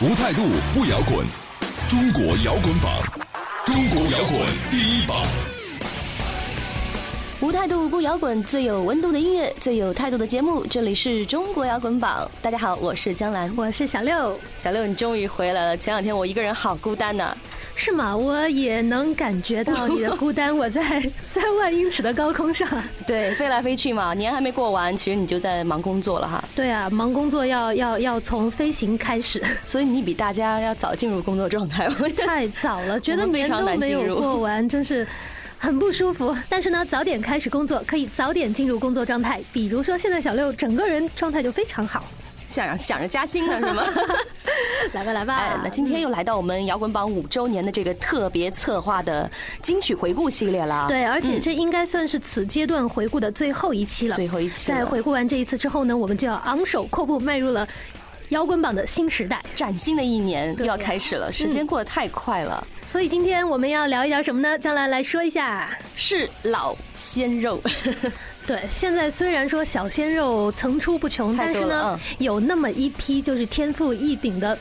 无态度不摇滚，中国摇滚榜，中国摇滚第一榜。无态度不摇滚，最有温度的音乐，最有态度的节目。这里是中国摇滚榜。大家好，我是江兰，我是小六。小六，你终于回来了。前两天我一个人好孤单呐。是吗？我也能感觉到你的孤单。我在三万英尺的高空上，对，飞来飞去嘛。年还没过完，其实你就在忙工作了哈。对啊，忙工作要要要从飞行开始，所以你比大家要早进入工作状态。太早了，觉得年都没有过完，真是。很不舒服，但是呢，早点开始工作可以早点进入工作状态。比如说，现在小六整个人状态就非常好，想想着加薪呢，是吗？来吧，来吧。哎，那今天又来到我们摇滚榜五周年的这个特别策划的金曲回顾系列了。对，而且这应该算是此阶段回顾的最后一期了。最后一期。在回顾完这一次之后呢，我们就要昂首阔步迈入了摇滚榜的新时代，崭新的一年又要开始了。时间过得太快了。所以今天我们要聊一聊什么呢？将来来说一下是老鲜肉。对，现在虽然说小鲜肉层出不穷，但是呢，有那么一批就是天赋异禀的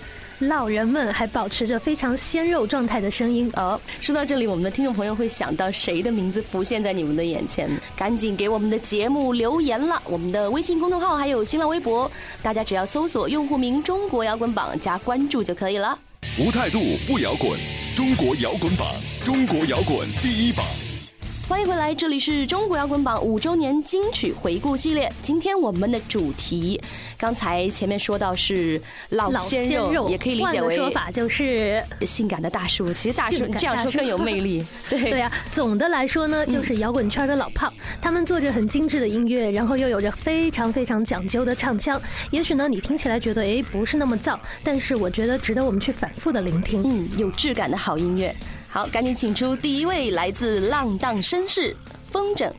老人们，还保持着非常鲜肉状态的声音。哦，说到这里，我们的听众朋友会想到谁的名字浮现在你们的眼前？赶紧给我们的节目留言了！我们的微信公众号还有新浪微博，大家只要搜索用户名“中国摇滚榜”加关注就可以了。无态度不摇滚，中国摇滚榜，中国摇滚第一榜。欢迎回来，这里是中国摇滚榜五周年金曲回顾系列。今天我们的主题，刚才前面说到是老鲜肉，也可以理解为说法就是性感的大叔。其实大叔这样说更有魅力。对对啊，总的来说呢，就是摇滚圈的老炮，他们做着很精致的音乐，然后又有着非常非常讲究的唱腔。也许呢，你听起来觉得哎不是那么燥，但是我觉得值得我们去反复的聆听。嗯，有质感的好音乐。好，赶紧请出第一位来自浪荡绅士风筝。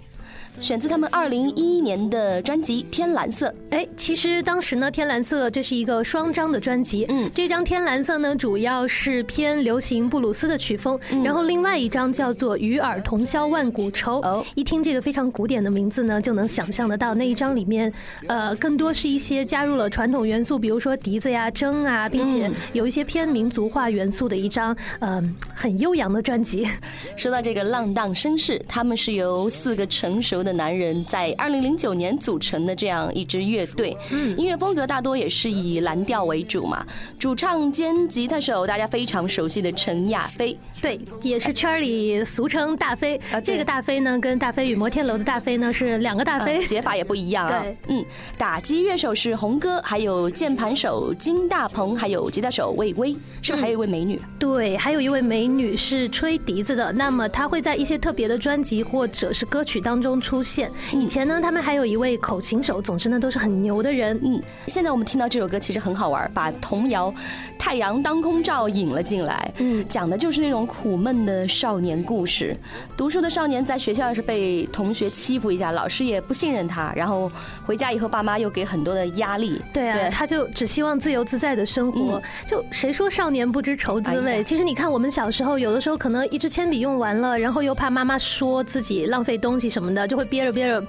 选自他们二零一一年的专辑《天蓝色》。哎，其实当时呢，《天蓝色》这是一个双张的专辑。嗯，这张《天蓝色》呢，主要是偏流行布鲁斯的曲风。然后另外一张叫做《与尔同销万古愁》。哦，一听这个非常古典的名字呢，就能想象得到那一张里面，呃，更多是一些加入了传统元素，比如说笛子呀、筝啊，并且有一些偏民族化元素的一张，嗯，很悠扬的专辑。说到这个浪荡绅士，他们是由四个成熟。的男人在二零零九年组成的这样一支乐队，嗯，音乐风格大多也是以蓝调为主嘛。主唱兼吉他手大家非常熟悉的陈亚飞，对，也是圈里俗称大飞。啊，这个大飞呢，跟大飞与摩天楼的大飞呢是两个大飞，写法也不一样啊。对，嗯，打击乐手是红哥，还有键盘手金大鹏，还有吉他手魏巍，是不是还有一位美女？对，还有一位美女是吹笛子的。那么她会在一些特别的专辑或者是歌曲当中出。出现以前呢，他们还有一位口琴手，总之呢都是很牛的人。嗯，现在我们听到这首歌其实很好玩，把童谣《太阳当空照》引了进来。嗯，讲的就是那种苦闷的少年故事。读书的少年在学校要是被同学欺负一下，老师也不信任他，然后回家以后爸妈又给很多的压力。对啊，他就只希望自由自在的生活。就谁说少年不知愁滋味？其实你看我们小时候，有的时候可能一支铅笔用完了，然后又怕妈妈说自己浪费东西什么的，就会。憋着憋着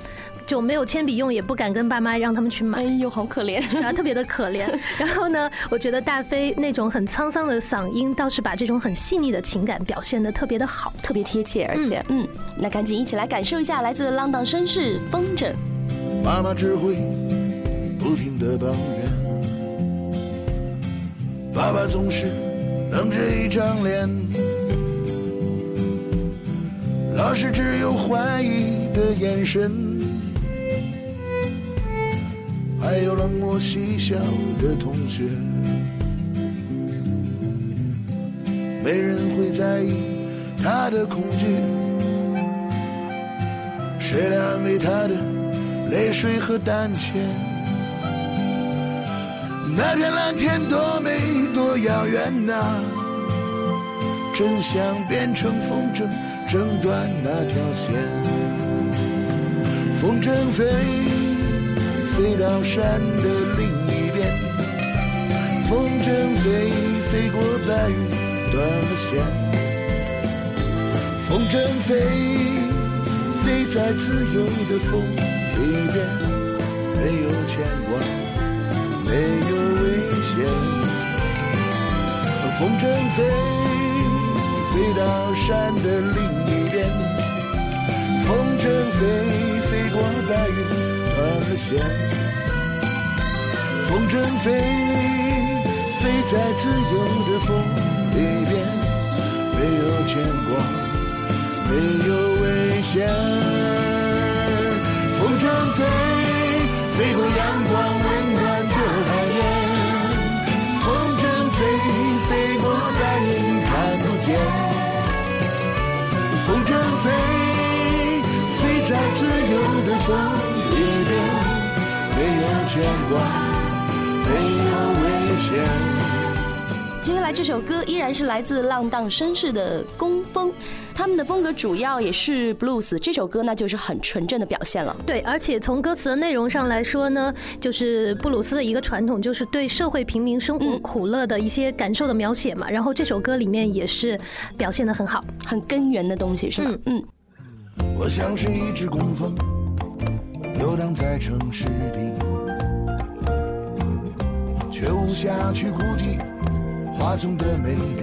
就没有铅笔用，也不敢跟爸妈让他们去买。哎呦，好可怜，然后特别的可怜。然后呢，我觉得大飞那种很沧桑的嗓音，倒是把这种很细腻的情感表现的特别的好，特别贴切。而且，嗯，那赶紧一起来感受一下来自浪荡绅士风筝。妈妈只会不停的抱怨，爸爸总是冷着一张脸。老师只有怀疑的眼神，还有冷漠嬉笑的同学，没人会在意他的恐惧，谁来安慰他的泪水和胆怯？那片蓝天多美多遥远呐！真相变成风筝，挣断那条线。风筝飞，飞到山的另一边。风筝飞，飞过白云，断了线。风筝飞，飞在自由的风里边，没有牵挂，没有危险。风筝飞，飞到山的另一边。飞，飞过白云，和线。风筝飞，飞在自由的风里边，没有牵挂，没有危险。风筝飞，飞过阳光没有牵挂。没有危险。接下来这首歌依然是来自浪荡绅士的工风，他们的风格主要也是 blues。这首歌那就是很纯正的表现了。对，而且从歌词的内容上来说呢，就是布鲁斯的一个传统，就是对社会平民生活苦乐的一些感受的描写嘛。然后这首歌里面也是表现的很好，很根源的东西是吗？嗯。我像是一只工蜂，游荡在城市里。却无暇去顾及花丛的美丽。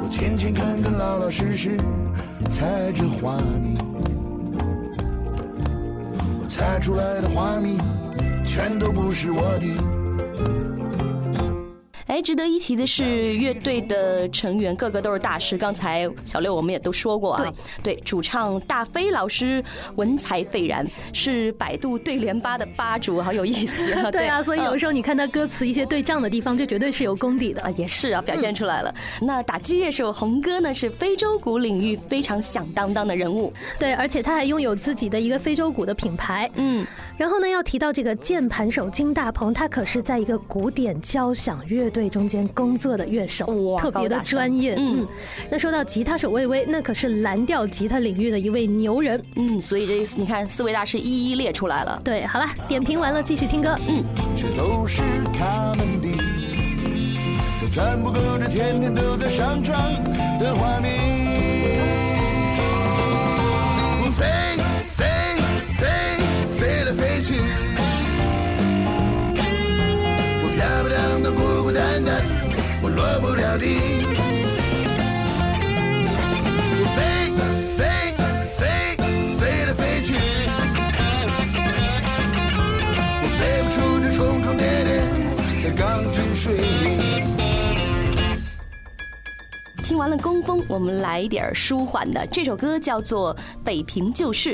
我勤勤恳恳、老老实实猜着花蜜，我猜出来的花蜜全都不是我的。哎，值得一提的是，乐队的成员个个都是大师。刚才小六我们也都说过啊，对，主唱大飞老师文采斐然，是百度对联吧的吧主，好有意思啊。对啊，所以有时候你看他歌词一些对仗的地方，就绝对是有功底的啊。也是啊，表现出来了。那打击乐手红哥呢，是非洲鼓领域非常响当当的人物。对，而且他还拥有自己的一个非洲鼓的品牌。嗯，然后呢，要提到这个键盘手金大鹏，他可是在一个古典交响乐队。中间工作的乐手，哇，特别的专业。嗯，那说到吉他手魏巍，那可是蓝调吉他领域的一位牛人。嗯，所以这你看四位大师一一列出来了。对，好了，点评完了，继续听歌。嗯。这都是他们的，可全不够这天天都在上涨的画面。完了工风，我们来一点舒缓的。这首歌叫做《北平旧事》。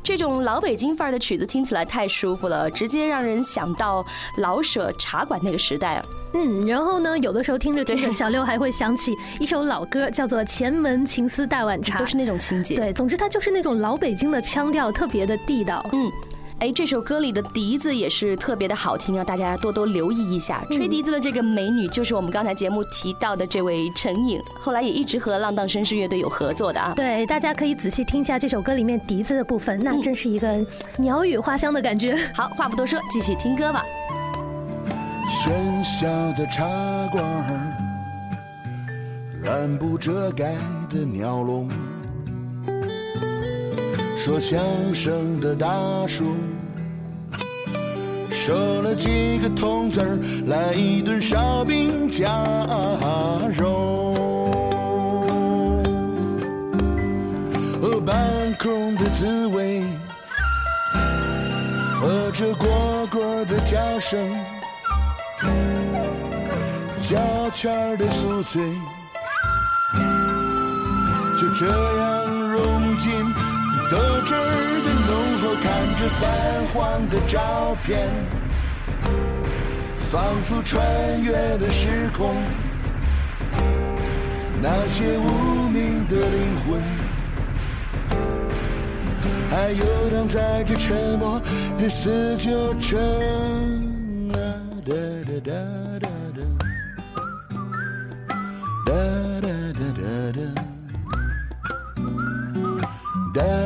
这种老北京范儿的曲子听起来太舒服了，直接让人想到老舍茶馆那个时代啊。嗯，然后呢，有的时候听着听着，小六还会想起一首老歌，叫做《前门情思大碗茶》，都是那种情节。对，总之它就是那种老北京的腔调，特别的地道。嗯。哎，这首歌里的笛子也是特别的好听啊，大家多多留意一下。吹笛子的这个美女就是我们刚才节目提到的这位陈颖，后来也一直和浪荡绅士乐队有合作的啊。对，大家可以仔细听一下这首歌里面笛子的部分，那真是一个鸟语花香的感觉。好，话不多说，继续听歌吧。喧嚣的茶馆，蓝布遮盖的鸟笼。说相声的大叔收了几个铜子儿，来一顿烧饼夹肉。半空的滋味，和着蝈蝈的叫声，胶圈的酥脆，就这样。得知的浓厚看着泛黄的照片仿佛穿越了时空那些无名的灵魂还游荡在这沉默的四旧城哒哒哒哒哒哒哒哒哒哒哒哒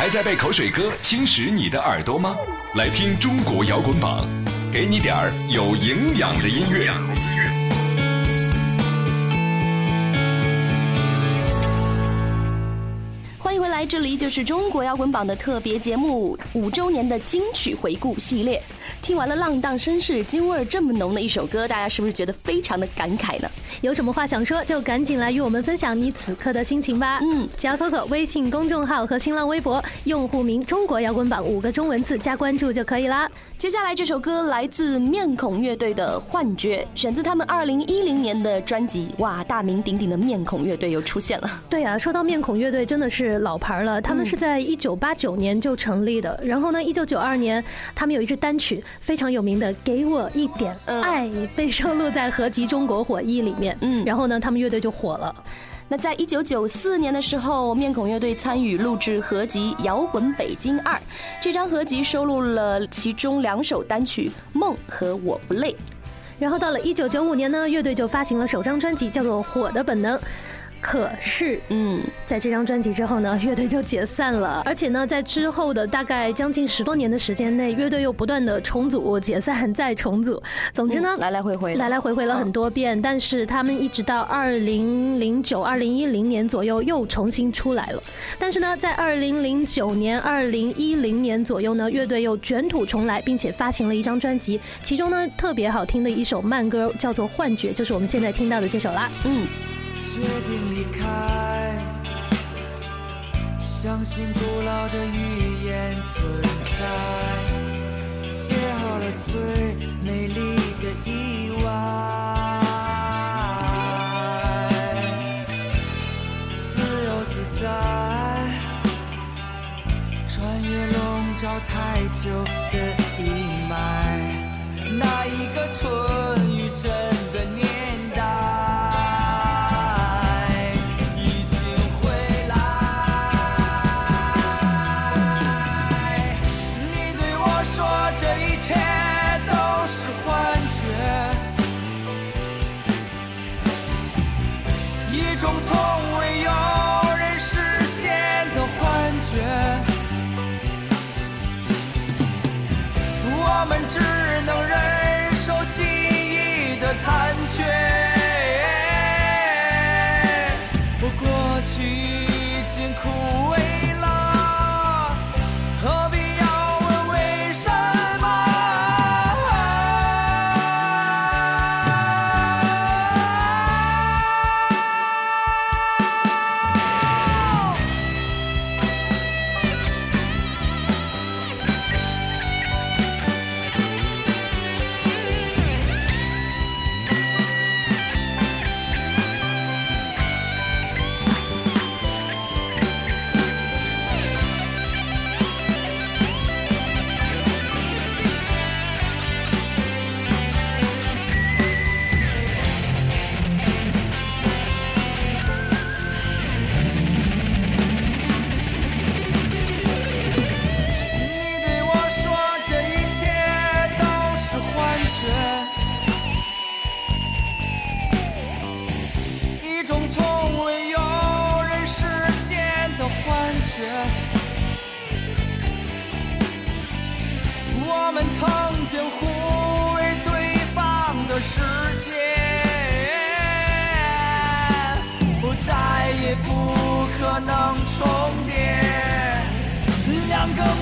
还在被口水歌侵蚀你的耳朵吗？来听中国摇滚榜，给你点儿有营养的音乐。来，这里就是中国摇滚榜的特别节目五周年的金曲回顾系列。听完了浪荡绅士、京味儿这么浓的一首歌，大家是不是觉得非常的感慨呢？有什么话想说，就赶紧来与我们分享你此刻的心情吧。嗯，只要搜索微信公众号和新浪微博，用户名“中国摇滚榜”五个中文字加关注就可以啦。接下来这首歌来自面孔乐队的《幻觉》，选自他们二零一零年的专辑。哇，大名鼎鼎的面孔乐队又出现了。对啊，说到面孔乐队，真的是老牌了。他们是在一九八九年就成立的，然后呢，一九九二年他们有一支单曲。非常有名的《给我一点爱》被收录在合集《中国火一》里面，嗯，然后呢，他们乐队就火了。那在一九九四年的时候，面孔乐队参与录制合集《摇滚北京二》，这张合集收录了其中两首单曲《梦》和《我不累》。然后到了一九九五年呢，乐队就发行了首张专辑，叫做《火的本能》。可是，嗯，在这张专辑之后呢，乐队就解散了。而且呢，在之后的大概将近十多年的时间内，乐队又不断的重组、解散、再重组。总之呢，来来回回，来来回回了很多遍。但是他们一直到二零零九、二零一零年左右又重新出来了。但是呢，在二零零九年、二零一零年左右呢，乐队又卷土重来，并且发行了一张专辑。其中呢，特别好听的一首慢歌叫做《幻觉》，就是我们现在听到的这首啦。嗯。决定离开，相信古老的语言存在，写好了最美丽的意外。自由自在，穿越笼罩太久的阴霾，那一个春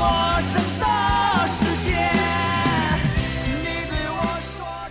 陌生的世界，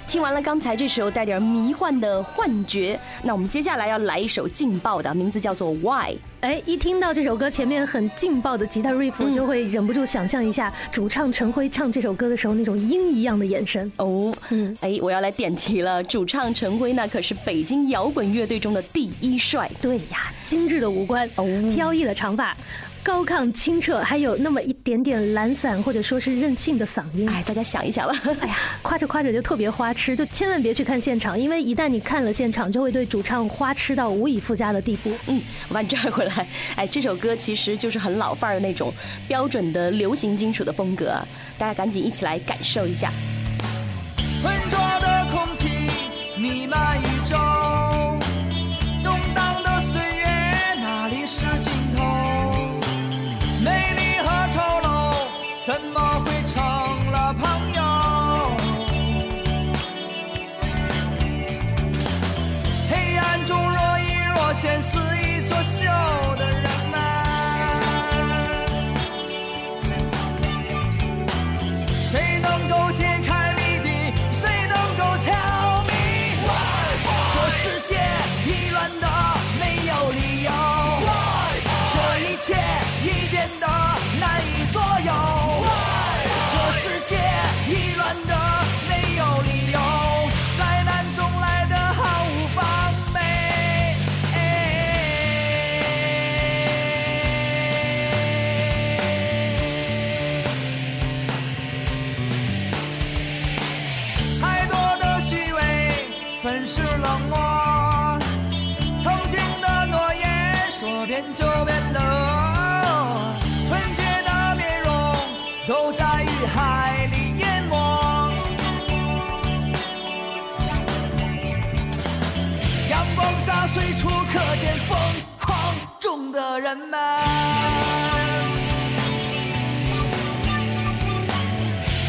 听完了刚才这首带点迷幻的幻觉。那我们接下来要来一首劲爆的名字，叫做《Why》。哎，一听到这首歌前面很劲爆的吉他 riff，就会忍不住想象一下主唱陈辉唱这首歌的时候那种鹰一样的眼神。哦，嗯，哎，我要来点题了，主唱陈辉那可是北京摇滚乐队中的第一帅。对呀，精致的五官，哦，飘逸的长发。高亢清澈，还有那么一点点懒散或者说是任性的嗓音。哎，大家想一想吧。哎呀，夸着夸着就特别花痴，就千万别去看现场，因为一旦你看了现场，就会对主唱花痴到无以复加的地步。嗯，我把你拽回来，哎这首歌其实就是很老范儿的那种标准的流行金属的风格大家赶紧一起来感受一下。浑浊的空气弥漫宇宙动荡的岁月哪里是尽头？美丽和丑陋怎么会成了朋友？黑暗中若隐若现似作秀的人们，谁能够解开谜底？谁能够挑明？这世界已乱得没有理由，这一切已变得难以左右。这世界已乱得都在雨海里淹没。阳光下随处可见疯狂中的人们，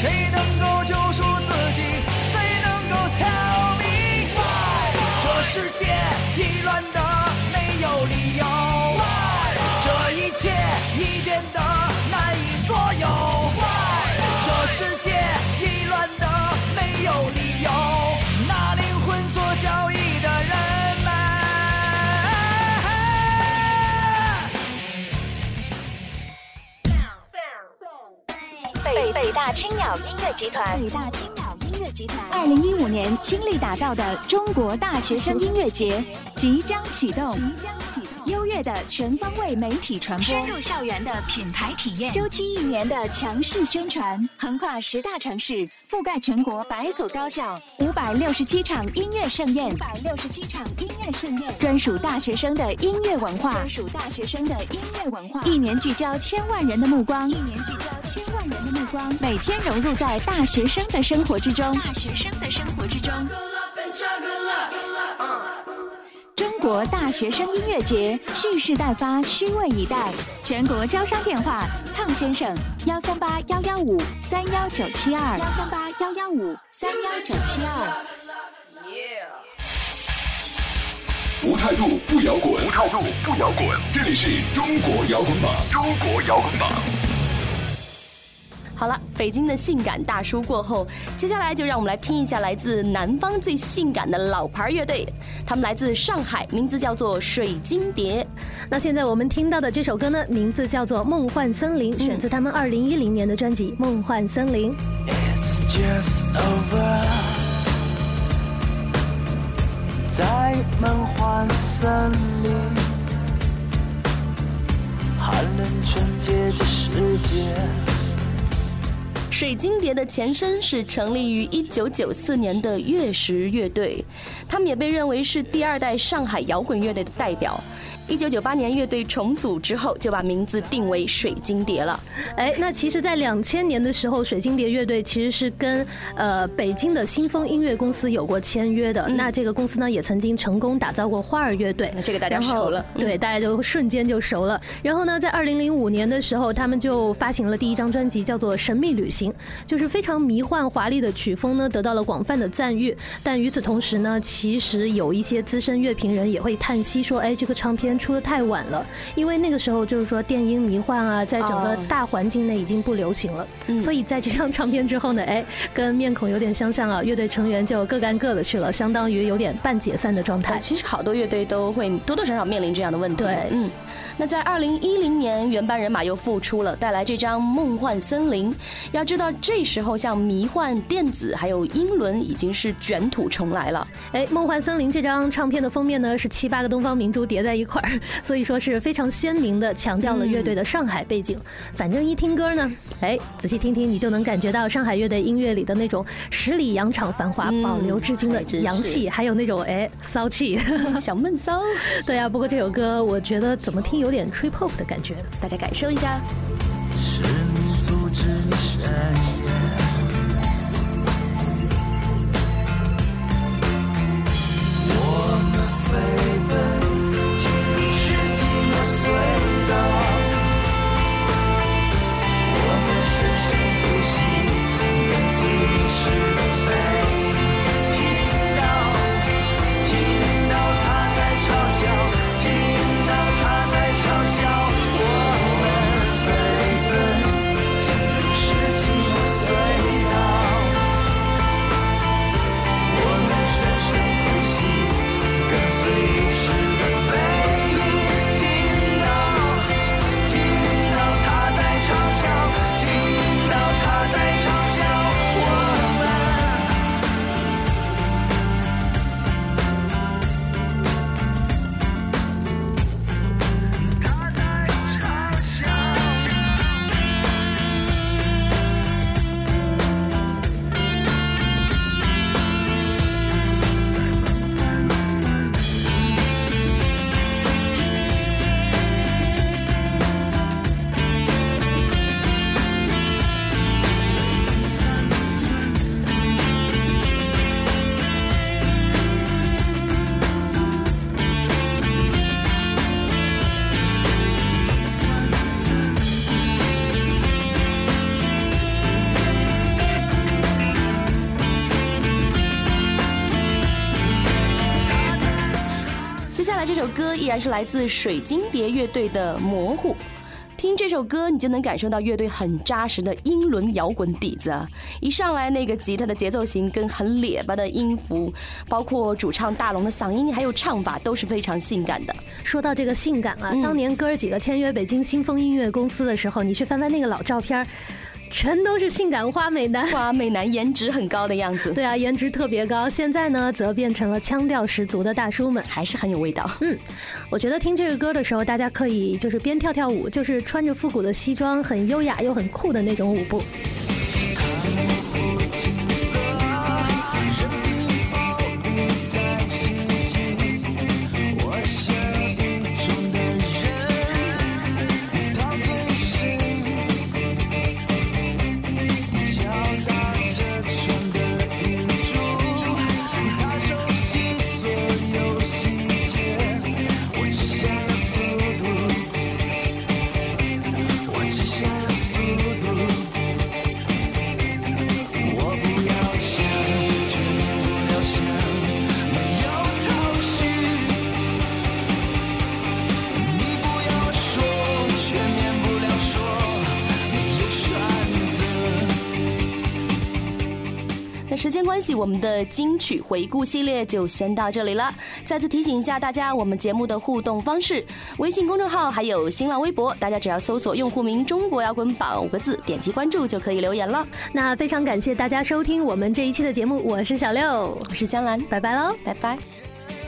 谁能够救赎自己？谁能够 tell me why？这？世界已乱得没有理由，Why？这一切已变得难以左右。这世界已乱得没有理由，拿灵魂做交易的人们。北北大青鸟音乐集团。北大青鸟音乐集团。二零一五年倾力打造的中国大学生音乐节即将启动，即将启的全方位媒体传播，深入校园的品牌体验，周期一年的强势宣传，横跨十大城市，覆盖全国百所高校，五百六十七场音乐盛宴，五百六十七场音乐盛宴，专属大学生的音乐文化，专属大学生的音乐文化，一年聚焦千万人的目光，一年聚焦千万人的目光，每天融入在大学生的生活之中，大学生的生活之中。国大学生音乐节蓄势待发，虚位以待。全国招商电话：胖先生，幺三八幺幺五三幺九七二，幺三八幺幺五三幺九七二。无态度不摇滚，无态度不摇滚。这里是中国摇滚榜，中国摇滚榜。好了，北京的性感大叔过后，接下来就让我们来听一下来自南方最性感的老牌乐队，他们来自上海，名字叫做水晶蝶。那现在我们听到的这首歌呢，名字叫做《梦幻森林》，选自他们二零一零年的专辑《梦幻森林》。It's just over，在梦幻森林，寒冷纯洁的世界。水晶蝶的前身是成立于一九九四年的月食乐队，他们也被认为是第二代上海摇滚乐队的代表。一九九八年乐队重组之后，就把名字定为水晶蝶了。哎，那其实，在两千年的时候，水晶蝶乐队其实是跟呃北京的新风音乐公司有过签约的。那这个公司呢，也曾经成功打造过花儿乐队。这个大家熟了，对，大家就瞬间就熟了。然后呢，在二零零五年的时候，他们就发行了第一张专辑，叫做《神秘旅行》，就是非常迷幻华丽的曲风呢，得到了广泛的赞誉。但与此同时呢，其实有一些资深乐评人也会叹息说：“哎，这个唱片。”片出的太晚了，因为那个时候就是说电音迷幻啊，在整个大环境内已经不流行了，所以在这张 唱片之后呢，哎，跟面孔有点相像啊，乐队成员就各干各的去了，相当于有点半解散的状态。其实好多乐队都会多多少少面临这样的问题。对，嗯。那在二零一零年，原班人马又复出了，带来这张《梦幻森林》。要知道，这时候像迷幻、电子还有英伦已经是卷土重来了。哎，《梦幻森林》这张唱片的封面呢，是七八个东方明珠叠在一块儿，所以说是非常鲜明的强调了乐队的上海背景。反正一听歌呢，哎，仔细听听，你就能感觉到上海乐队音乐里的那种十里洋场繁华保留至今的洋气，还有那种哎骚气，小闷骚。对啊，不过这首歌我觉得怎么听有。点 trip hop 的感觉，大家感受一下。歌依然是来自水晶蝶乐队的《模糊》，听这首歌你就能感受到乐队很扎实的英伦摇滚底子啊！一上来那个吉他的节奏型跟很咧巴的音符，包括主唱大龙的嗓音还有唱法都是非常性感的。说到这个性感啊，当年哥儿几个签约北京新风音乐公司的时候，你去翻翻那个老照片。全都是性感花美男，花美男颜值很高的样子。对啊，颜值特别高。现在呢，则变成了腔调十足的大叔们，还是很有味道。嗯，我觉得听这个歌的时候，大家可以就是边跳跳舞，就是穿着复古的西装，很优雅又很酷的那种舞步。关系，我们的金曲回顾系列就先到这里了。再次提醒一下大家，我们节目的互动方式：微信公众号还有新浪微博，大家只要搜索用户名“中国摇滚榜”五个字，点击关注就可以留言了。那非常感谢大家收听我们这一期的节目，我是小六，我是江兰，拜拜喽，拜拜。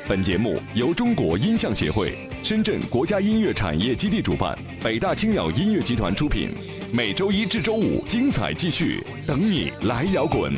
本节目由中国音像协会、深圳国家音乐产业基地主办，北大青鸟音乐集团出品。每周一至周五，精彩继续，等你来摇滚。